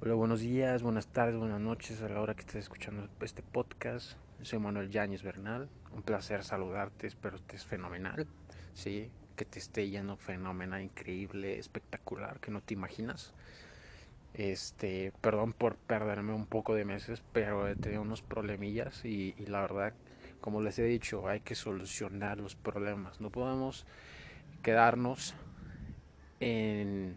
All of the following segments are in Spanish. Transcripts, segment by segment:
Hola, buenos días, buenas tardes, buenas noches a la hora que estés escuchando este podcast. Soy Manuel Yáñez Bernal. Un placer saludarte, espero estés fenomenal. Sí, que te esté yendo fenomenal, increíble, espectacular, que no te imaginas. Este, perdón por perderme un poco de meses, pero he tenido unos problemillas y, y la verdad, como les he dicho, hay que solucionar los problemas. No podemos quedarnos en,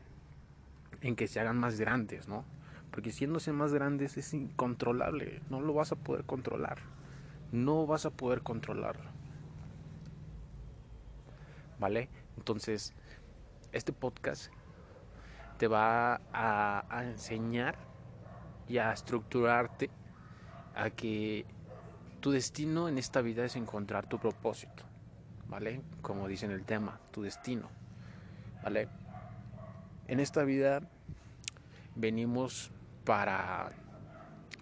en que se hagan más grandes, ¿no? Porque siéndose más grandes es incontrolable, no lo vas a poder controlar. No vas a poder controlarlo. ¿Vale? Entonces, este podcast te va a, enseñar y a estructurarte a que tu destino en esta vida es encontrar tu propósito. ¿Vale? Como dice en el tema, tu destino. ¿Vale? En esta vida venimos para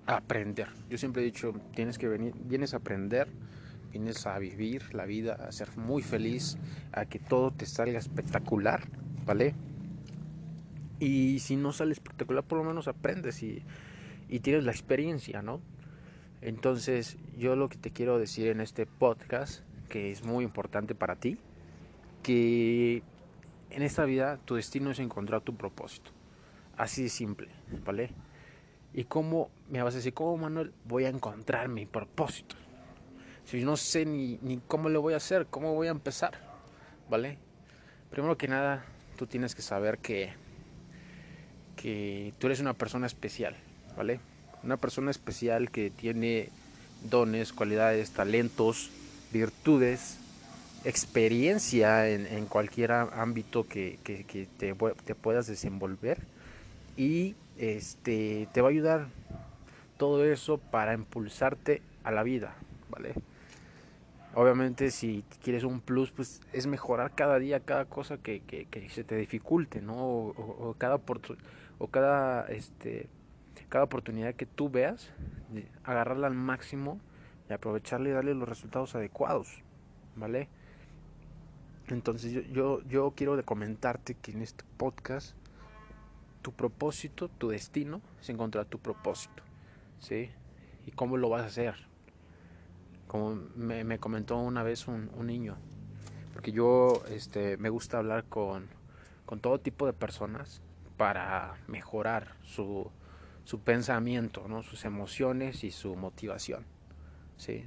aprender. Yo siempre he dicho, tienes que venir, vienes a aprender, vienes a vivir la vida, a ser muy feliz, a que todo te salga espectacular, ¿vale? Y si no sale espectacular, por lo menos aprendes y, tienes la experiencia, ¿no? Entonces, yo lo que te quiero decir en este podcast, que es muy importante para ti, que en esta vida tu destino es encontrar tu propósito. Así de simple, ¿vale? ¿Y cómo, me vas a decir, cómo Manuel voy a encontrar mi propósito? Si no sé ni, ni cómo lo voy a hacer, cómo voy a empezar, ¿vale? Primero que nada, tú tienes que saber que, que tú eres una persona especial, ¿vale? Una persona especial que tiene dones, cualidades, talentos, virtudes, experiencia en, en cualquier ámbito que, que, que te, te puedas desenvolver y este te va a ayudar todo eso para impulsarte a la vida, ¿vale? Obviamente si quieres un plus, pues es mejorar cada día cada cosa que, que, se te dificulte, ¿no? O, cada o cada este cada oportunidad que tú veas, agarrarla al máximo y aprovecharle y darle los resultados adecuados, ¿vale? Entonces yo, yo, yo quiero comentarte que en este podcast tu propósito, tu destino es encontrar tu propósito, ¿sí? ¿Y cómo lo vas a hacer? Como me, me comentó una vez un, niño, porque yo este, me gusta hablar con, todo tipo de personas para mejorar su, su pensamiento, ¿no? sus emociones y su motivación, ¿sí?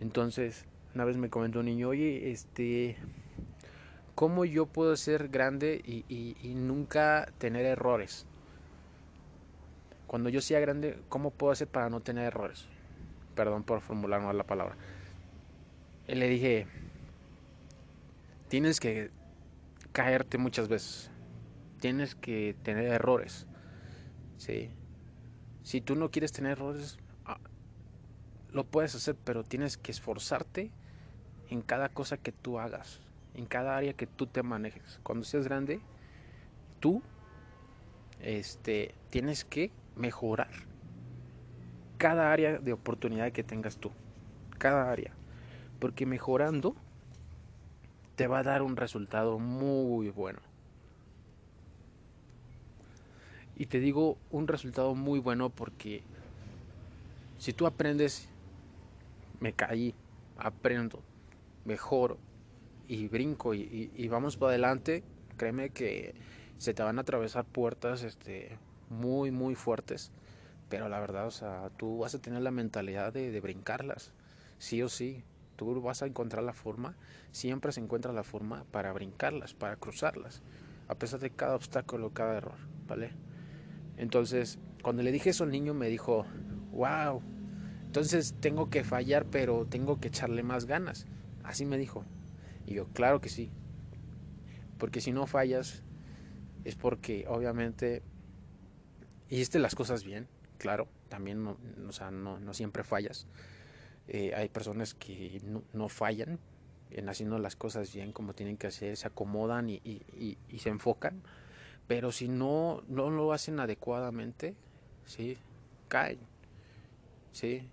Entonces, una vez me comentó un niño, oye, este, cómo yo puedo ser grande y, nunca tener errores. Cuando yo sea grande, ¿cómo puedo hacer para no tener errores? Perdón por formular mal la palabra. Y le dije, tienes que caerte muchas veces. Tienes que tener errores. ¿Sí? Si tú no quieres tener errores, ah, lo puedes hacer, pero tienes que esforzarte en cada cosa que tú hagas en cada área que tú te manejes. Cuando seas grande, tú este, tienes que mejorar cada área de oportunidad que tengas tú. Cada área. Porque mejorando te va a dar un resultado muy bueno. Y te digo un resultado muy bueno porque si tú aprendes, me caí, aprendo, mejoro, y brinco y, vamos para adelante, créeme que se te van a atravesar puertas este, muy, muy fuertes. Pero la verdad, o sea, tú vas a tener la mentalidad de, de brincarlas, sí o sí. Tú vas a encontrar la forma, siempre se encuentra la forma para brincarlas, para cruzarlas, a pesar de cada obstáculo, cada error, ¿vale? Entonces, cuando le dije eso al niño, me dijo, wow, entonces tengo que fallar, pero tengo que echarle más ganas. Así me dijo, y yo, claro que sí. Porque si no fallas, es porque obviamente hiciste las cosas bien, claro, también no, o sea, no, no siempre fallas. Eh, hay personas que no, fallan en haciendo las cosas bien como tienen que hacer, se acomodan y, y, y, y se enfocan, pero si no, no lo hacen adecuadamente, ¿sí? caen. ¿sí?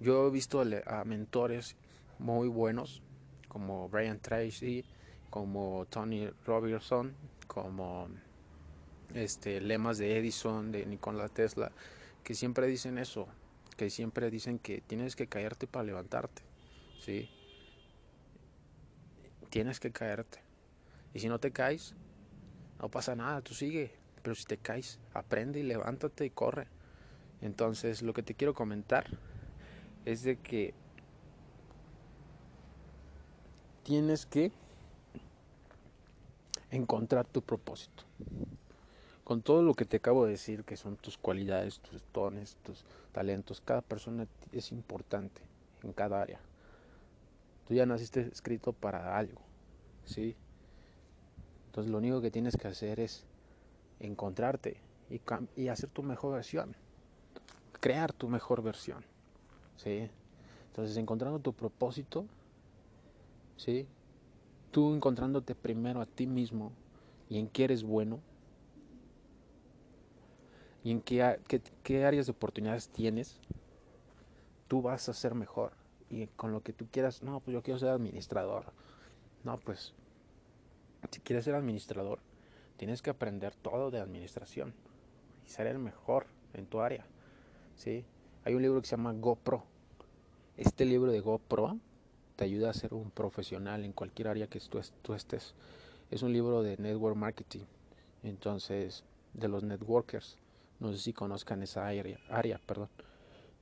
Yo he visto a mentores muy buenos como Brian Tracy, como Tony Robertson, como este, lemas de Edison, de Nikola Tesla, que siempre dicen eso, que siempre dicen que tienes que caerte para levantarte, ¿sí? Tienes que caerte. Y si no te caes, no pasa nada, tú sigue. Pero si te caes, aprende y levántate y corre. Entonces, lo que te quiero comentar es de que tienes que encontrar tu propósito. Con todo lo que te acabo de decir, que son tus cualidades, tus dones, tus talentos, cada persona es importante en cada área. Tú ya naciste escrito para algo, ¿sí? Entonces lo único que tienes que hacer es encontrarte y, y hacer tu mejor versión, crear tu mejor versión, ¿sí? Entonces encontrando tu propósito, ¿sí? Tú encontrándote primero a ti mismo y en qué eres bueno y en qué, qué, áreas de oportunidades tienes, tú vas a ser mejor. Y con lo que tú quieras, no, pues yo quiero ser administrador. No, pues si quieres ser administrador, tienes que aprender todo de administración y ser el mejor en tu área. ¿sí? Hay un libro que se llama GoPro. Este libro de GoPro te ayuda a ser un profesional en cualquier área que tú, estés. Es un libro de network marketing, entonces, de los networkers. No sé si conozcan esa área, área perdón.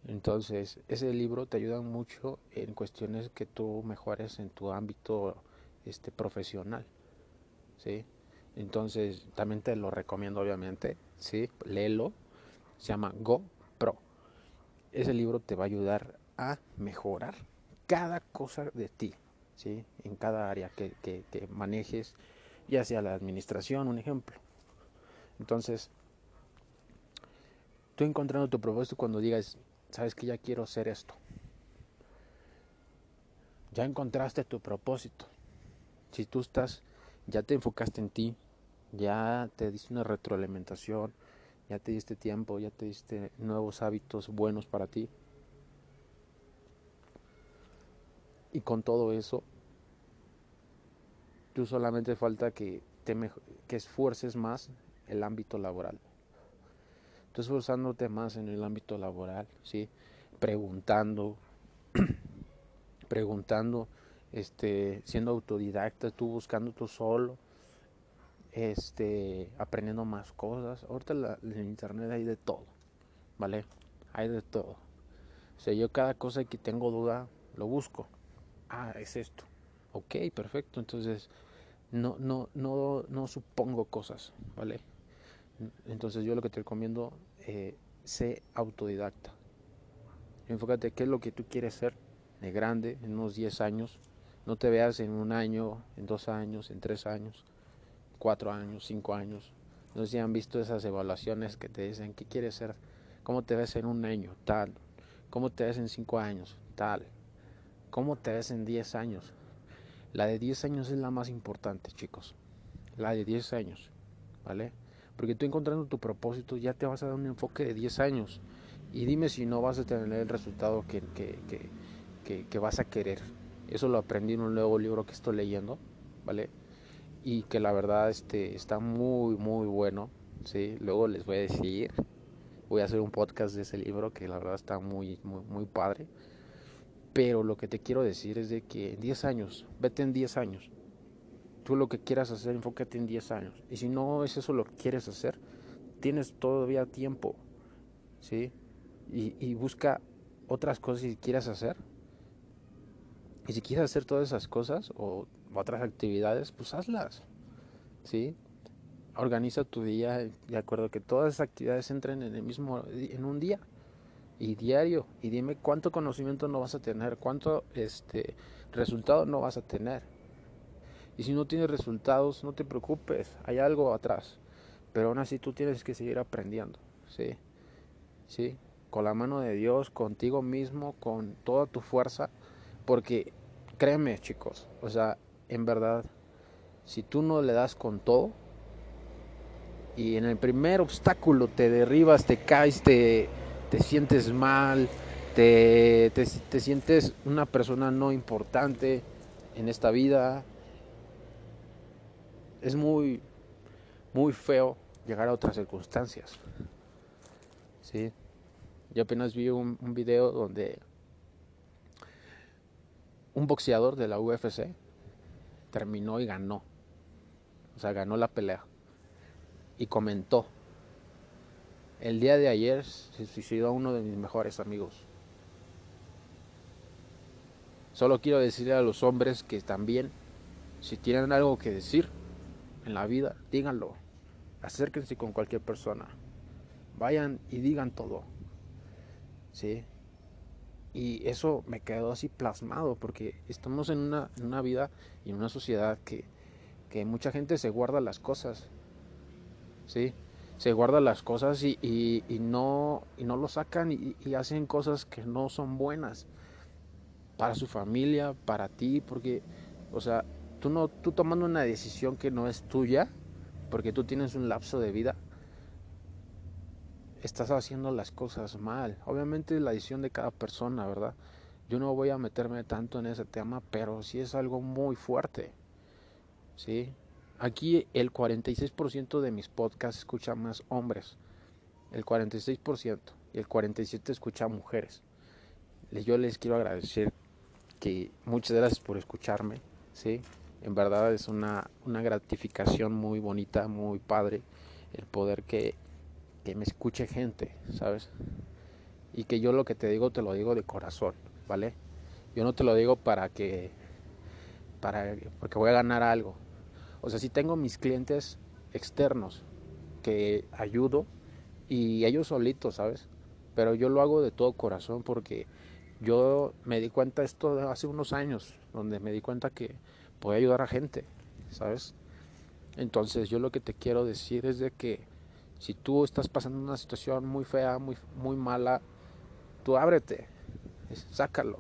Entonces, ese libro te ayuda mucho en cuestiones que tú mejores en tu ámbito este, profesional. ¿sí? Entonces, también te lo recomiendo, obviamente. ¿sí? Léelo. Se llama Go Pro. Ese libro te va a ayudar a mejorar cada cosa de ti, ¿sí? En cada área que, que, manejes, ya sea la administración, un ejemplo. Entonces, tú encontrando tu propósito cuando digas, sabes que ya quiero hacer esto. Ya encontraste tu propósito. Si tú estás, ya te enfocaste en ti, ya te diste una retroalimentación, ya te diste tiempo, ya te diste nuevos hábitos buenos para ti. Y con todo eso, tú solamente falta que, te que esfuerces más el ámbito laboral. Tú esforzándote más en el ámbito laboral, ¿sí? Preguntando, preguntando, este, siendo autodidacta, tú buscando tú solo, este, aprendiendo más cosas. Ahorita en en internet hay de todo, ¿vale? Hay de todo. O sea, yo cada cosa que tengo duda, lo busco ah, es esto. Ok, perfecto. Entonces, no, no, no, no supongo cosas, ¿vale? Entonces yo lo que te recomiendo, eh, sé autodidacta. Enfócate qué es lo que tú quieres ser de grande, en unos 10 años. No te veas en un año, en dos años, en tres años, cuatro años, cinco años. No sé si han visto esas evaluaciones que te dicen qué quieres ser, cómo te ves en un año, tal, cómo te ves en cinco años, tal. ¿Cómo te ves en 10 años? La de 10 años es la más importante, chicos. La de 10 años, ¿vale? Porque tú encontrando tu propósito ya te vas a dar un enfoque de 10 años. Y dime si no vas a tener el resultado que, que, vas a querer. Eso lo aprendí en un nuevo libro que estoy leyendo, ¿vale? Y que la verdad este, está muy, muy bueno, ¿sí? Luego les voy a decir, voy a hacer un podcast de ese libro que la verdad está muy, muy, muy padre. Pero lo que te quiero decir es de que en 10 años, vete en 10 años. Tú lo que quieras hacer, enfócate en 10 años. Y si no es eso lo que quieres hacer, tienes todavía tiempo. ¿Sí? Y, busca otras cosas si quieres hacer. Y si quieres hacer todas esas cosas o otras actividades, pues hazlas. ¿Sí? Organiza tu día de acuerdo a que todas esas actividades entren en el mismo en un día y diario y dime cuánto conocimiento no vas a tener, cuánto este resultado no vas a tener. Y si no tienes resultados, no te preocupes, hay algo atrás. Pero aún así tú tienes que seguir aprendiendo, ¿sí? ¿Sí? Con la mano de Dios, contigo mismo, con toda tu fuerza, porque créeme, chicos, o sea, en verdad, si tú no le das con todo y en el primer obstáculo te derribas, te caes, te te sientes mal, te, te, sientes una persona no importante en esta vida. Es muy, muy feo llegar a otras circunstancias. ¿Sí? Yo apenas vi un, un video donde un boxeador de la UFC terminó y ganó. O sea, ganó la pelea. Y comentó, el día de ayer se suicidó uno de mis mejores amigos. Solo quiero decirle a los hombres que también, si tienen algo que decir en la vida, díganlo. Acérquense con cualquier persona. Vayan y digan todo. ¿Sí? Y eso me quedó así plasmado porque estamos en una, en una vida y en una sociedad que, que, mucha gente se guarda las cosas. ¿Sí? Se guarda las cosas y, y, no, y no lo sacan y, y hacen cosas que no son buenas para su familia, para ti, porque, o sea, tú no, tú tomando una decisión que no es tuya, porque tú tienes un lapso de vida, estás haciendo las cosas mal. Obviamente es la decisión de cada persona, ¿verdad? Yo no voy a meterme tanto en ese tema, pero sí es algo muy fuerte. ¿Sí? Aquí el 46% de mis podcasts escucha más hombres. El 46% y el 47% escucha mujeres. Yo les quiero agradecer que muchas gracias por escucharme, ¿sí? En verdad es una, una gratificación muy bonita, muy padre el poder que, que me escuche gente, ¿sabes? Y que yo lo que te digo te lo digo de corazón, ¿vale? Yo no te lo digo para que para porque voy a ganar algo. O sea, si tengo mis clientes externos que ayudo y ellos solitos, ¿sabes? Pero yo lo hago de todo corazón porque yo me di cuenta esto hace unos años, donde me di cuenta que puede ayudar a gente, ¿sabes? Entonces yo lo que te quiero decir es de que si tú estás pasando una situación muy fea, muy, muy mala, tú ábrete, sácalo.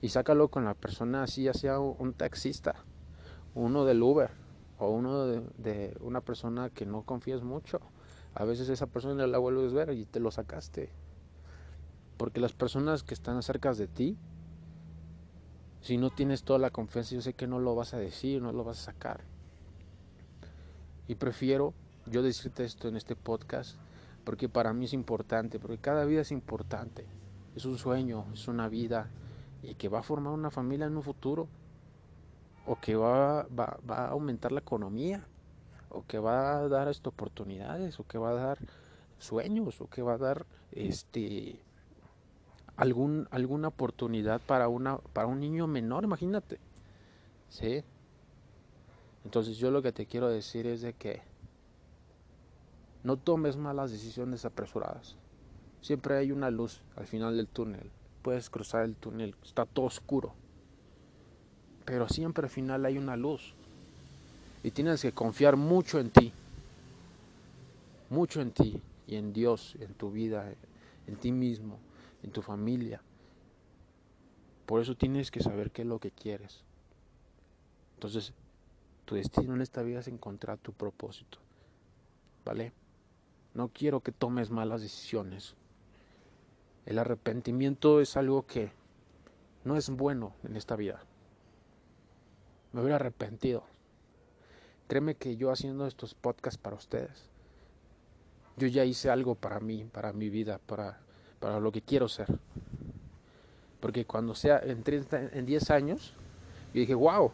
Y sácalo con la persona así, ya sea un taxista, uno del Uber o uno de, una persona que no confías mucho. A veces esa persona la vuelves a ver y te lo sacaste. Porque las personas que están cerca de ti, si no tienes toda la confianza, yo sé que no lo vas a decir, no lo vas a sacar. Y prefiero yo decirte esto en este podcast porque para mí es importante, porque cada vida es importante. Es un sueño, es una vida y que va a formar una familia en un futuro. O que va, va, va a aumentar la economía. O que va a dar esto, oportunidades. O que va a dar sueños. O que va a dar este algún, alguna oportunidad para, una, para un niño menor, imagínate. ¿Sí? Entonces yo lo que te quiero decir es de que no tomes malas decisiones apresuradas. Siempre hay una luz al final del túnel. Puedes cruzar el túnel, está todo oscuro. Pero siempre al final hay una luz. Y tienes que confiar mucho en ti. Mucho en ti y en Dios, en tu vida, en ti mismo en tu familia. Por eso tienes que saber qué es lo que quieres. Entonces, tu destino en esta vida es encontrar tu propósito. ¿Vale? No quiero que tomes malas decisiones. El arrepentimiento es algo que no es bueno en esta vida. Me hubiera arrepentido. Créeme que yo haciendo estos podcasts para ustedes, yo ya hice algo para mí, para mi vida, para para lo que quiero ser. Porque cuando sea en, 30, en 10 años, yo dije, wow,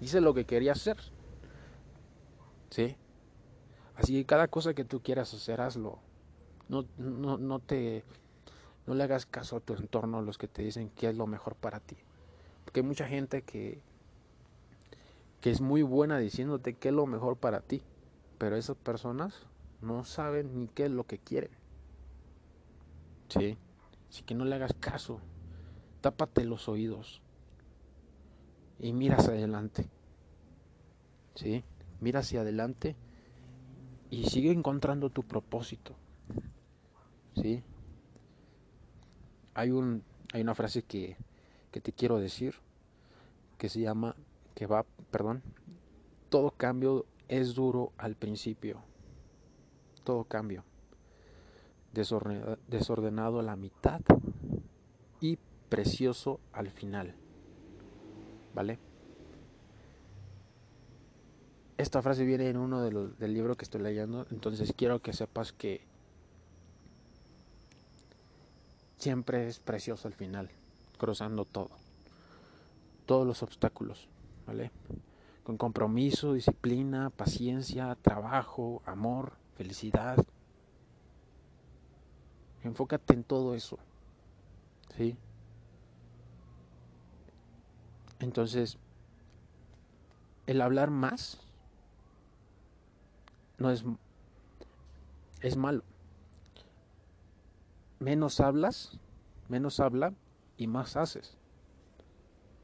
hice lo que quería hacer. ¿Sí? Así que cada cosa que tú quieras hacer, hazlo. No, no, no te no le hagas caso a tu entorno, a los que te dicen qué es lo mejor para ti. Porque hay mucha gente que, que es muy buena diciéndote qué es lo mejor para ti. Pero esas personas no saben ni qué es lo que quieren. ¿sí? Así que no le hagas caso. Tápate los oídos. Y mira hacia adelante. ¿Sí? Mira hacia adelante y sigue encontrando tu propósito. ¿Sí? Hay un hay una frase que, que te quiero decir que se llama que va, perdón, todo cambio es duro al principio. Todo cambio desordenado a la mitad y precioso al final. ¿Vale? esta frase viene en uno de los, del libro que estoy leyendo, entonces quiero que sepas que siempre es precioso al final, cruzando todo, todos los obstáculos, ¿vale? Con compromiso, disciplina, paciencia, trabajo, amor, felicidad. Enfócate en todo eso, ¿sí? Entonces, el hablar más no es, es malo. Menos hablas, menos habla y más haces.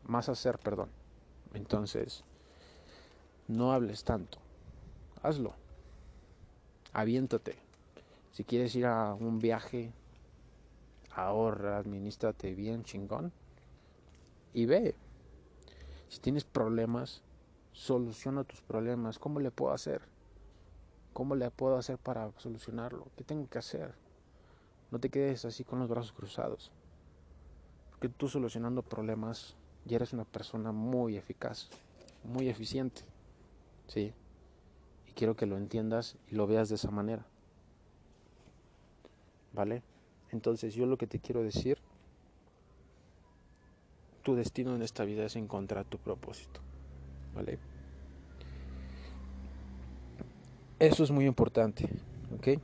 Más hacer, perdón. Entonces, no hables tanto. Hazlo. Aviéntate. Si quieres ir a un viaje, ahorra, administrate bien, chingón. Y ve. Si tienes problemas, soluciona tus problemas. ¿Cómo le puedo hacer? ¿Cómo le puedo hacer para solucionarlo? ¿Qué tengo que hacer? No te quedes así con los brazos cruzados. Porque tú solucionando problemas ya eres una persona muy eficaz, muy eficiente. ¿Sí? Y quiero que lo entiendas y lo veas de esa manera. ¿Vale? Entonces yo lo que te quiero decir, tu destino en esta vida es encontrar tu propósito. ¿Vale? Eso es muy importante, ¿ok?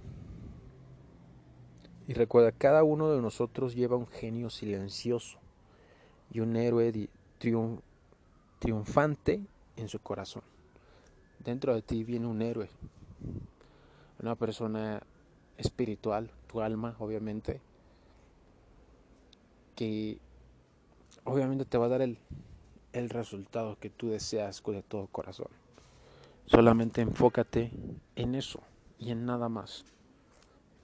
Y recuerda, cada uno de nosotros lleva un genio silencioso y un héroe triunfante en su corazón. Dentro de ti viene un héroe, una persona espiritual, tu alma, obviamente, que obviamente te va a dar el, el resultado que tú deseas de todo corazón. Solamente enfócate en eso y en nada más.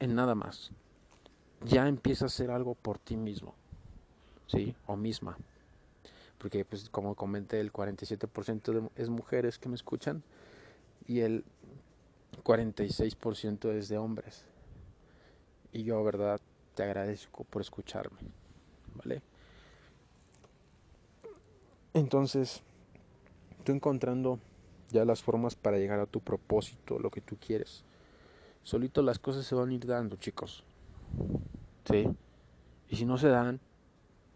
En nada más. Ya empieza a hacer algo por ti mismo. ¿Sí? O misma. Porque pues como comenté el 47% de, es mujeres que me escuchan y el 46% es de hombres. Y yo, verdad, te agradezco por escucharme. ¿Vale? Entonces, tú encontrando ya las formas para llegar a tu propósito, lo que tú quieres. Solito las cosas se van a ir dando, chicos. ¿Sí? Y si no se dan,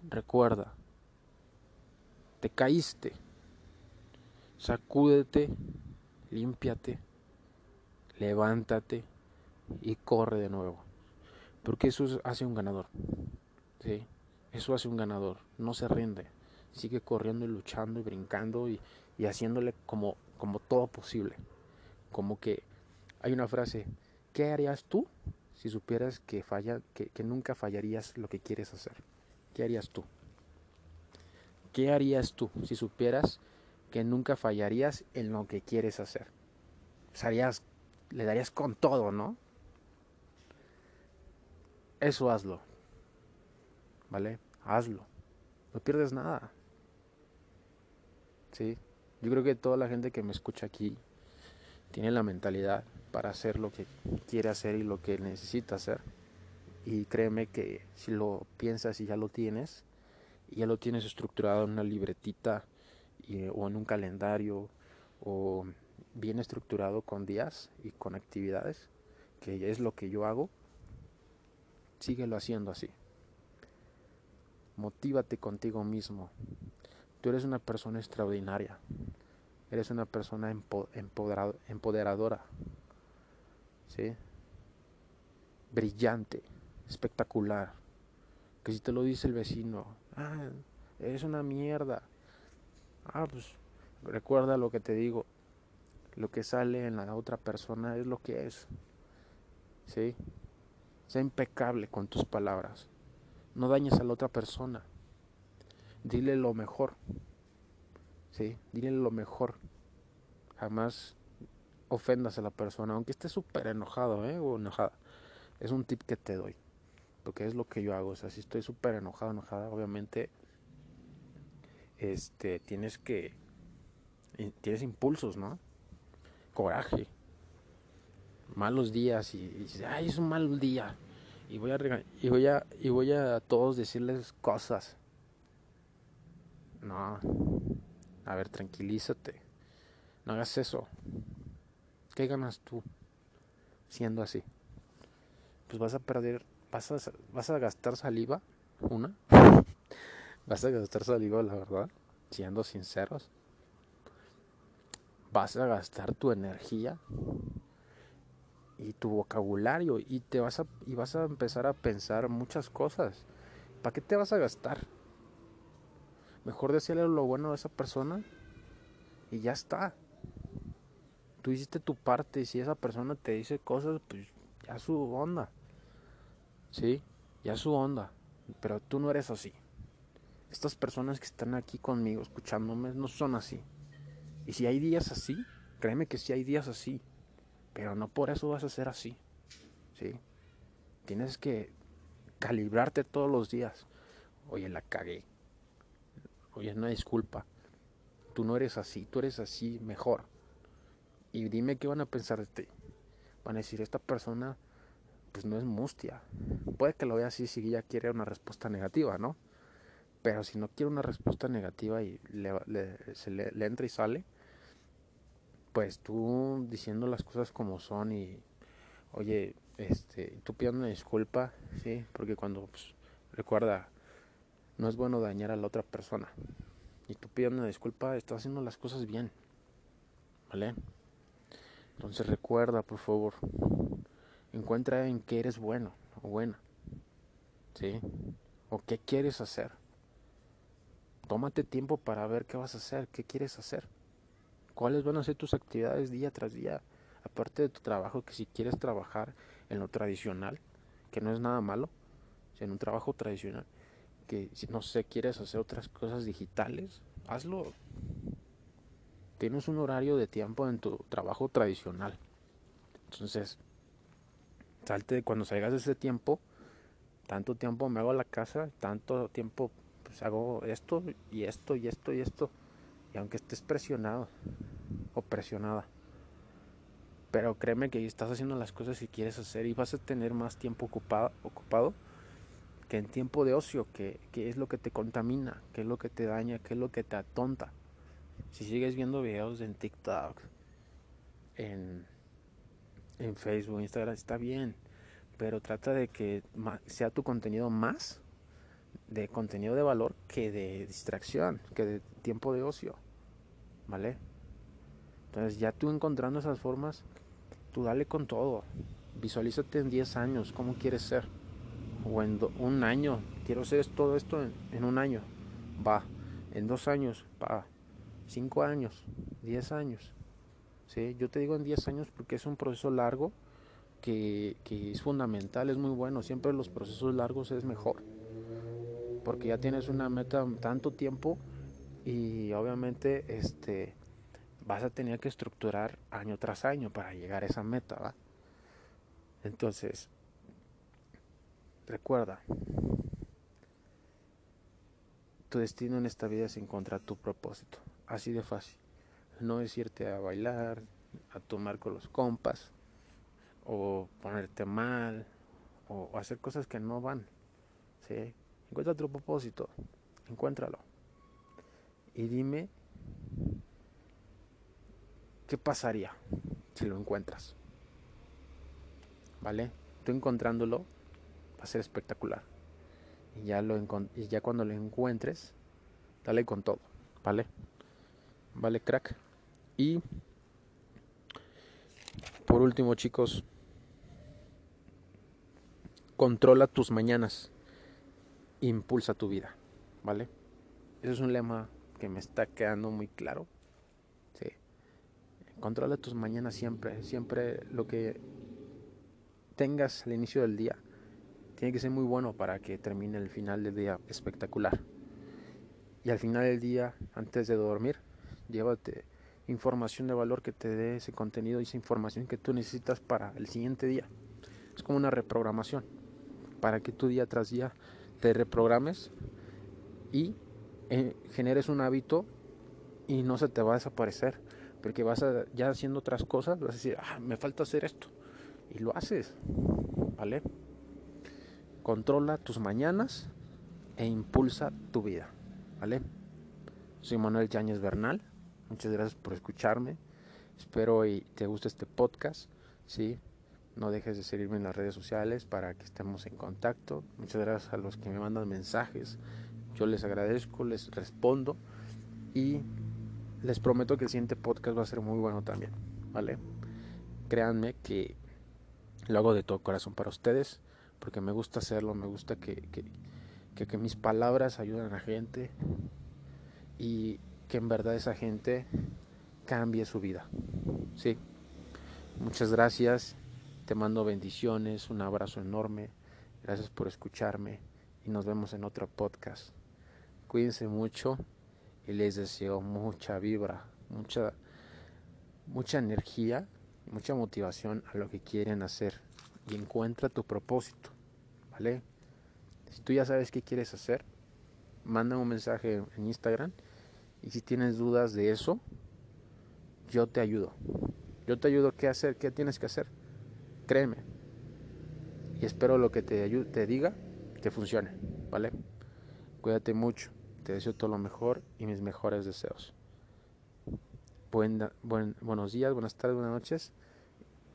recuerda, te caíste, sacúdete, límpiate, levántate y corre de nuevo. Porque eso hace un ganador. ¿Sí? Eso hace un ganador. No se rinde. Sigue corriendo y luchando y brincando y, y haciéndole como como todo posible. Como que hay una frase, ¿qué harías tú si supieras que, falla, que, que nunca fallarías lo que quieres hacer? ¿Qué harías tú? ¿Qué harías tú si supieras que nunca fallarías en lo que quieres hacer? harías, le darías con todo, ¿no? Eso hazlo. ¿Vale? Hazlo. No pierdes nada. ¿Sí? Yo creo que toda la gente que me escucha aquí tiene la mentalidad para hacer lo que quiere hacer y lo que necesita hacer. Y créeme que si lo piensas y ya lo tienes, y ya lo tienes estructurado en una libretita o en un calendario o bien estructurado con días y con actividades, que es lo que yo hago, síguelo haciendo así. Motívate contigo mismo, Tú eres una persona extraordinaria. Eres una persona empoderadora. Brillante, espectacular. Que si te lo dice el vecino, ah, eres una mierda. Ah, pues recuerda lo que te digo. Lo que sale en la otra persona es lo que es. ¿Sí? Sea impecable con tus palabras. No dañes a la otra persona dile lo mejor. ¿Sí? Dile lo mejor. Jamás ofendas a la persona, aunque esté súper enojado ¿eh? o enojada. Es un tip que te doy. Porque es lo que yo hago. O sea, si estoy súper enojado, enojada, obviamente este, tienes que... Tienes impulsos, ¿no? Coraje. Malos días y, y ay, es un mal día. Y voy a y voy a y voy a todos decirles cosas no. A ver, tranquilízate. No hagas eso. ¿Qué ganas tú siendo así? Pues vas a perder, vas a, vas a gastar saliva, una. vas a gastar saliva, la verdad, siendo sinceros. Vas a gastar tu energía y tu vocabulario y te vas a y vas a empezar a pensar muchas cosas. ¿Para qué te vas a gastar? Mejor decirle lo bueno a esa persona y ya está. Tú hiciste tu parte y si esa persona te dice cosas, pues ya su onda. ¿Sí? Ya su onda. Pero tú no eres así. Estas personas que están aquí conmigo escuchándome no son así. Y si hay días así, créeme que si hay días así. Pero no por eso vas a ser así. ¿Sí? Tienes que calibrarte todos los días. Oye, la cagué. Oye, una disculpa. Tú no eres así, tú eres así mejor. Y dime qué van a pensar de ti. Van a decir, esta persona pues no es mustia. Puede que lo vea así si ella quiere una respuesta negativa, ¿no? Pero si no quiere una respuesta negativa y le, se le, entra y sale, pues tú diciendo las cosas como son y, oye, este, tú pidiendo una disculpa, sí, porque cuando, pues, recuerda, no es bueno dañar a la otra persona. Y tú pidiendo disculpa, estás haciendo las cosas bien, ¿vale? Entonces recuerda, por favor, encuentra en qué eres bueno o buena, ¿sí? O qué quieres hacer. Tómate tiempo para ver qué vas a hacer, qué quieres hacer cuáles van a ser tus actividades día tras día, aparte de tu trabajo, que si quieres trabajar en lo tradicional, que no es nada malo, en un trabajo tradicional, que si no sé, quieres hacer otras cosas digitales, hazlo. Tienes un horario de tiempo en tu trabajo tradicional. Entonces, salte cuando salgas de ese tiempo, tanto tiempo me hago la casa, tanto tiempo pues hago esto y esto y esto y esto aunque estés presionado o presionada, pero créeme que estás haciendo las cosas que quieres hacer y vas a tener más tiempo ocupado, ocupado que en tiempo de ocio, que, es lo que te contamina, que es lo que te daña, que es lo que te atonta. Si sigues viendo videos en TikTok, en, en Facebook, Instagram, está bien, pero trata de que sea tu contenido más de contenido de valor que de distracción, que de tiempo de ocio. ¿vale? Entonces ya tú encontrando esas formas, tú dale con todo. Visualízate en 10 años, cómo quieres ser. O en un año, quiero hacer todo esto en, un año. Va. En dos años, va. Cinco años, 10 años. ¿Sí? Yo te digo en 10 años porque es un proceso largo que, que es fundamental, es muy bueno. Siempre los procesos largos es mejor. Porque ya tienes una meta tanto tiempo y obviamente este vas a tener que estructurar año tras año para llegar a esa meta ¿va? entonces recuerda tu destino en esta vida es encontrar tu propósito así de fácil no es irte a bailar a tomar con los compas o ponerte mal o hacer cosas que no van ¿sí? encuentra tu propósito encuéntralo y dime qué pasaría si lo encuentras. ¿Vale? Tú encontrándolo va a ser espectacular. Y ya, lo y ya cuando lo encuentres, dale con todo. ¿Vale? ¿Vale, crack? Y por último, chicos, controla tus mañanas. Impulsa tu vida. ¿Vale? Ese es un lema que me está quedando muy claro. Controla tus mañanas siempre, siempre lo que tengas al inicio del día tiene que ser muy bueno para que termine el final del día espectacular. Y al final del día, antes de dormir, llévate información de valor que te dé ese contenido y esa información que tú necesitas para el siguiente día. Es como una reprogramación para que tú día tras día te reprogrames y eh, generes un hábito y no se te va a desaparecer. Porque vas a, ya haciendo otras cosas, vas a decir, ah, me falta hacer esto. Y lo haces, ¿vale? Controla tus mañanas e impulsa tu vida, ¿vale? Soy Manuel Yáñez Bernal. Muchas gracias por escucharme. Espero y te guste este podcast, ¿sí? No dejes de seguirme en las redes sociales para que estemos en contacto. Muchas gracias a los que me mandan mensajes. Yo les agradezco, les respondo y les prometo que el siguiente podcast va a ser muy bueno también, ¿vale? Créanme que lo hago de todo corazón para ustedes porque me gusta hacerlo, me gusta que, que, que mis palabras ayuden a la gente y que en verdad esa gente cambie su vida. Sí. Muchas gracias. Te mando bendiciones, un abrazo enorme. Gracias por escucharme y nos vemos en otro podcast. Cuídense mucho y les deseo mucha vibra, mucha mucha energía, mucha motivación a lo que quieren hacer y encuentra tu propósito, ¿vale? Si tú ya sabes qué quieres hacer, manda un mensaje en Instagram y si tienes dudas de eso, yo te ayudo. Yo te ayudo qué hacer, qué tienes que hacer. Créeme. Y espero lo que te, ayude, te diga te funcione, ¿vale? Cuídate mucho. Te deseo todo lo mejor y mis mejores deseos. Buen, buen, buenos días, buenas tardes, buenas noches.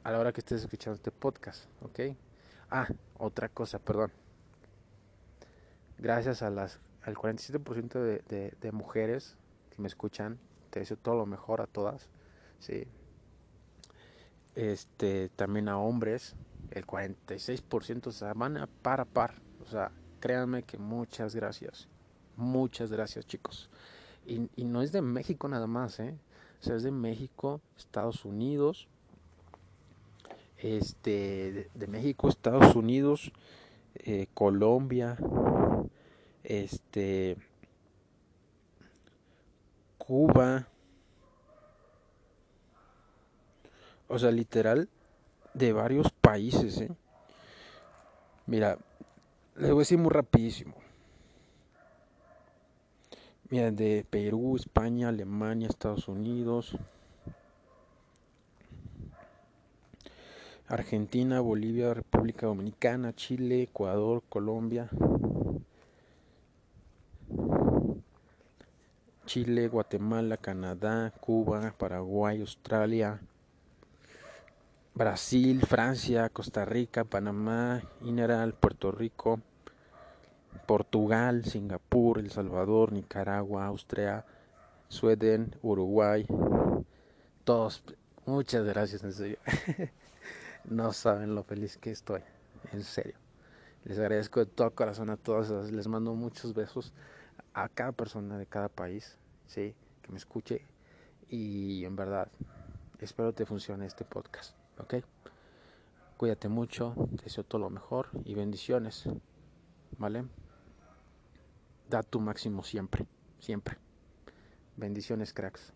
A la hora que estés escuchando este podcast, ¿ok? Ah, otra cosa, perdón. Gracias a las, al 47% de, de, de mujeres que me escuchan, te deseo todo lo mejor a todas. ¿sí? este, también a hombres, el 46% se van a par a par. O sea, créanme que muchas gracias. Muchas gracias, chicos. Y, y no es de México nada más, ¿eh? Es de México, Estados Unidos, este, de, de México, Estados Unidos, eh, Colombia, este, Cuba, O sea, literal, de varios países, ¿eh? Mira, les voy a decir muy rapidísimo. Mira, de Perú, España, Alemania, Estados Unidos, Argentina, Bolivia, República Dominicana, Chile, Ecuador, Colombia, Chile, Guatemala, Canadá, Cuba, Paraguay, Australia, Brasil, Francia, Costa Rica, Panamá, Ineral, Puerto Rico, Portugal, Singapur, El Salvador, Nicaragua, Austria, Sueden, Uruguay, todos, muchas gracias en serio. no saben lo feliz que estoy, en serio. Les agradezco de todo corazón a todos, les mando muchos besos a cada persona de cada país, sí, que me escuche y en verdad espero te funcione este podcast. ¿ok? Cuídate mucho, te deseo todo lo mejor y bendiciones, ¿vale? Da tu máximo siempre, siempre. Bendiciones, cracks.